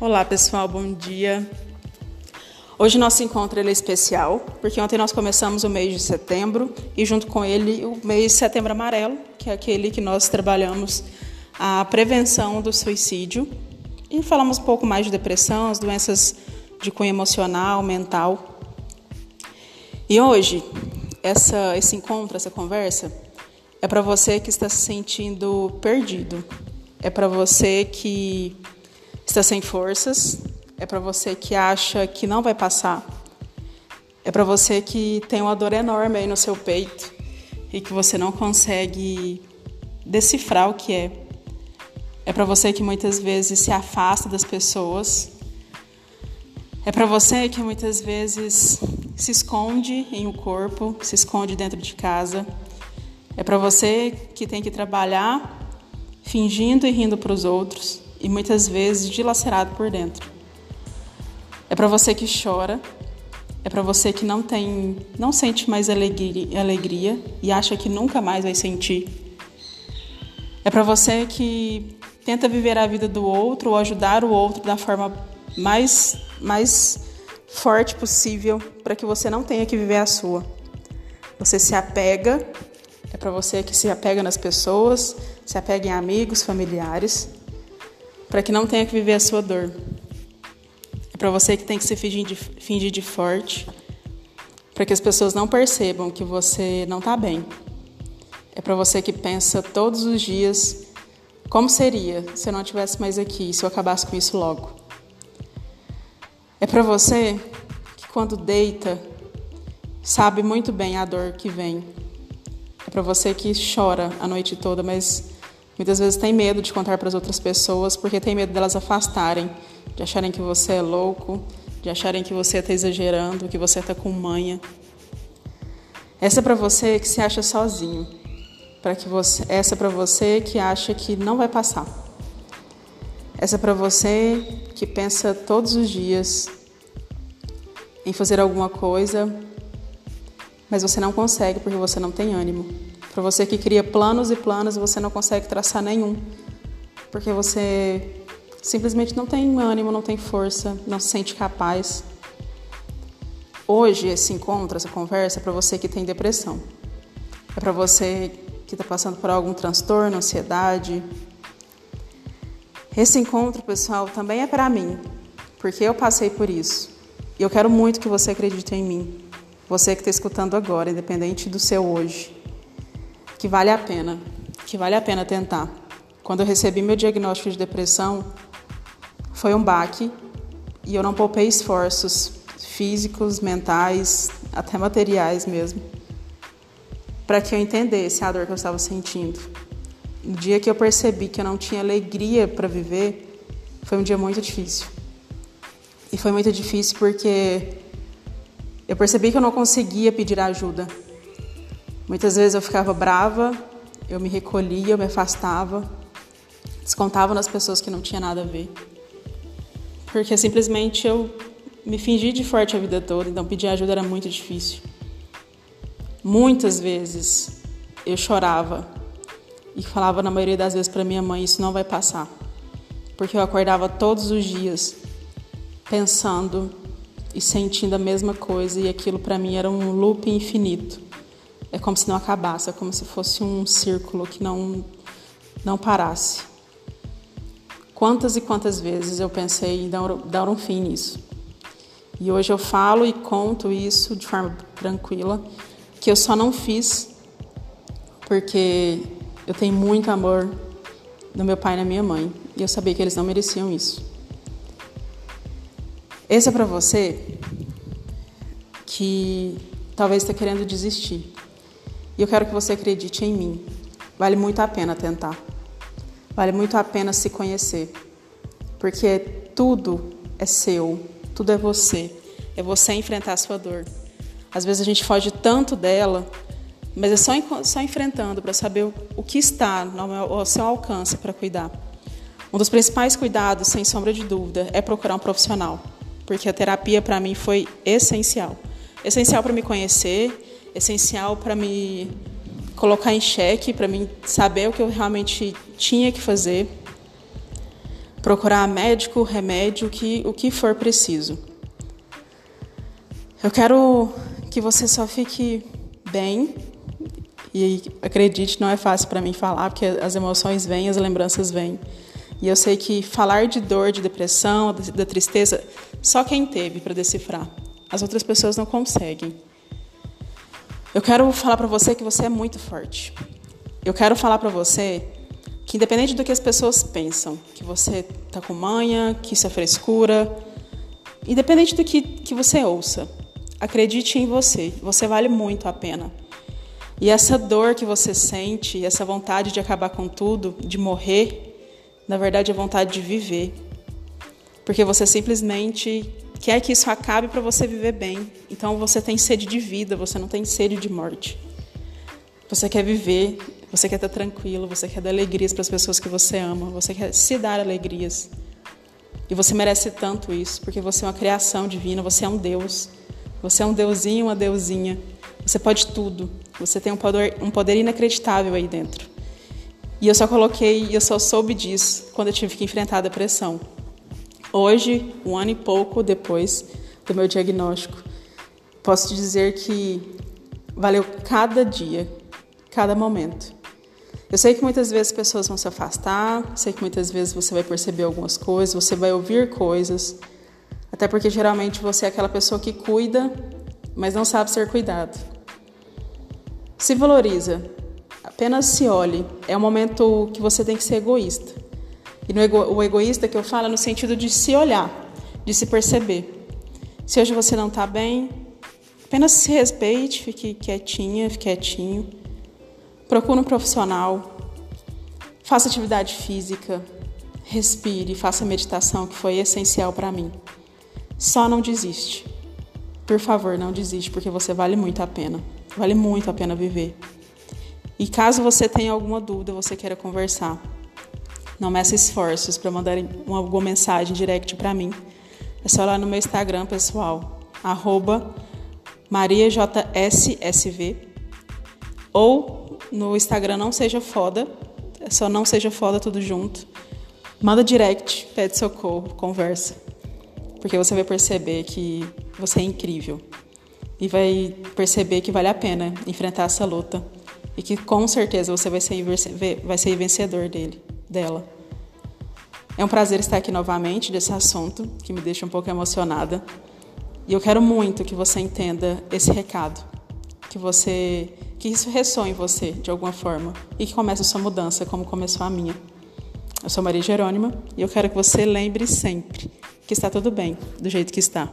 Olá pessoal, bom dia. Hoje nosso encontro é especial, porque ontem nós começamos o mês de setembro e junto com ele o mês de setembro amarelo, que é aquele que nós trabalhamos a prevenção do suicídio e falamos um pouco mais de depressão, as doenças de cunho emocional, mental. E hoje essa, esse encontro, essa conversa é para você que está se sentindo perdido, é para você que está sem forças, é para você que acha que não vai passar, é para você que tem uma dor enorme aí no seu peito e que você não consegue decifrar o que é. É para você que muitas vezes se afasta das pessoas. É para você que muitas vezes se esconde em um corpo, se esconde dentro de casa. É para você que tem que trabalhar fingindo e rindo para os outros e muitas vezes dilacerado por dentro. É para você que chora, é para você que não tem, não sente mais alegria, alegria e acha que nunca mais vai sentir. É para você que tenta viver a vida do outro ou ajudar o outro da forma mais mais forte possível para que você não tenha que viver a sua. Você se apega, é para você que se apega nas pessoas, se apega em amigos, familiares para que não tenha que viver a sua dor. É para você que tem que se fingir de, fingir de forte, para que as pessoas não percebam que você não está bem. É para você que pensa todos os dias como seria se eu não estivesse mais aqui, se eu acabasse com isso logo. É para você que quando deita sabe muito bem a dor que vem. É para você que chora a noite toda, mas Muitas vezes tem medo de contar para as outras pessoas porque tem medo delas afastarem, de acharem que você é louco, de acharem que você está exagerando, que você está com manha. Essa é para você que se acha sozinho. Para que você, essa é para você que acha que não vai passar. Essa é para você que pensa todos os dias em fazer alguma coisa, mas você não consegue porque você não tem ânimo. Para você que cria planos e planos, você não consegue traçar nenhum, porque você simplesmente não tem ânimo, não tem força, não se sente capaz. Hoje, esse encontro, essa conversa é para você que tem depressão. É para você que está passando por algum transtorno, ansiedade. Esse encontro, pessoal, também é para mim, porque eu passei por isso. E eu quero muito que você acredite em mim. Você que está escutando agora, independente do seu hoje que vale a pena, que vale a pena tentar. Quando eu recebi meu diagnóstico de depressão, foi um baque e eu não poupei esforços físicos, mentais, até materiais mesmo, para que eu entendesse a dor que eu estava sentindo. No dia que eu percebi que eu não tinha alegria para viver, foi um dia muito difícil. E foi muito difícil porque eu percebi que eu não conseguia pedir ajuda. Muitas vezes eu ficava brava, eu me recolhia, eu me afastava, descontava nas pessoas que não tinha nada a ver. Porque simplesmente eu me fingi de forte a vida toda, então pedir ajuda era muito difícil. Muitas vezes eu chorava e falava na maioria das vezes para minha mãe: Isso não vai passar. Porque eu acordava todos os dias pensando e sentindo a mesma coisa, e aquilo para mim era um loop infinito é como se não acabasse, é como se fosse um círculo que não, não parasse. Quantas e quantas vezes eu pensei em dar, dar um fim nisso. E hoje eu falo e conto isso de forma tranquila, que eu só não fiz porque eu tenho muito amor do meu pai e da minha mãe, e eu sabia que eles não mereciam isso. Esse é para você que talvez está querendo desistir. E eu quero que você acredite em mim. Vale muito a pena tentar. Vale muito a pena se conhecer. Porque tudo é seu, tudo é você. É você enfrentar a sua dor. Às vezes a gente foge tanto dela, mas é só, só enfrentando para saber o, o que está ao seu alcance para cuidar. Um dos principais cuidados, sem sombra de dúvida, é procurar um profissional, porque a terapia para mim foi essencial. Essencial para me conhecer, essencial para me colocar em xeque, para mim saber o que eu realmente tinha que fazer. procurar médico, remédio, que, o que for preciso. Eu quero que você só fique bem. E acredite, não é fácil para mim falar, porque as emoções vêm, as lembranças vêm. E eu sei que falar de dor, de depressão, da tristeza, só quem teve para decifrar. As outras pessoas não conseguem. Eu quero falar para você que você é muito forte. Eu quero falar para você que independente do que as pessoas pensam, que você tá com manha, que isso é frescura, independente do que, que você ouça, acredite em você. Você vale muito a pena. E essa dor que você sente, essa vontade de acabar com tudo, de morrer, na verdade, é vontade de viver. Porque você simplesmente quer que isso acabe para você viver bem. Então você tem sede de vida, você não tem sede de morte. Você quer viver, você quer estar tranquilo, você quer dar alegrias para as pessoas que você ama, você quer se dar alegrias. E você merece tanto isso, porque você é uma criação divina, você é um Deus. Você é um deusinho, uma deusinha. Você pode tudo. Você tem um poder, um poder inacreditável aí dentro. E eu só coloquei, eu só soube disso quando eu tive que enfrentar a depressão. Hoje, um ano e pouco depois do meu diagnóstico, posso te dizer que valeu cada dia, cada momento. Eu sei que muitas vezes pessoas vão se afastar, sei que muitas vezes você vai perceber algumas coisas, você vai ouvir coisas, até porque geralmente você é aquela pessoa que cuida, mas não sabe ser cuidado. Se valoriza, Apenas se olhe. É um momento que você tem que ser egoísta. E ego, o egoísta que eu falo é no sentido de se olhar, de se perceber. Se hoje você não está bem, apenas se respeite, fique quietinha, fique quietinho. Procure um profissional. Faça atividade física. Respire, faça meditação, que foi essencial para mim. Só não desiste. Por favor, não desiste, porque você vale muito a pena. Vale muito a pena viver. E caso você tenha alguma dúvida, você queira conversar, não meça esforços para mandar uma, alguma mensagem direct para mim. É só lá no meu Instagram pessoal, mariajssv ou no Instagram não seja foda, é só não seja foda tudo junto. Manda direct, pede socorro, conversa. Porque você vai perceber que você é incrível. E vai perceber que vale a pena enfrentar essa luta e que com certeza você vai ser, vai ser vencedor dele, dela. É um prazer estar aqui novamente desse assunto que me deixa um pouco emocionada. E eu quero muito que você entenda esse recado, que você que isso ressoe em você de alguma forma e que comece a sua mudança como começou a minha. Eu sou Maria Jerônima e eu quero que você lembre sempre que está tudo bem do jeito que está.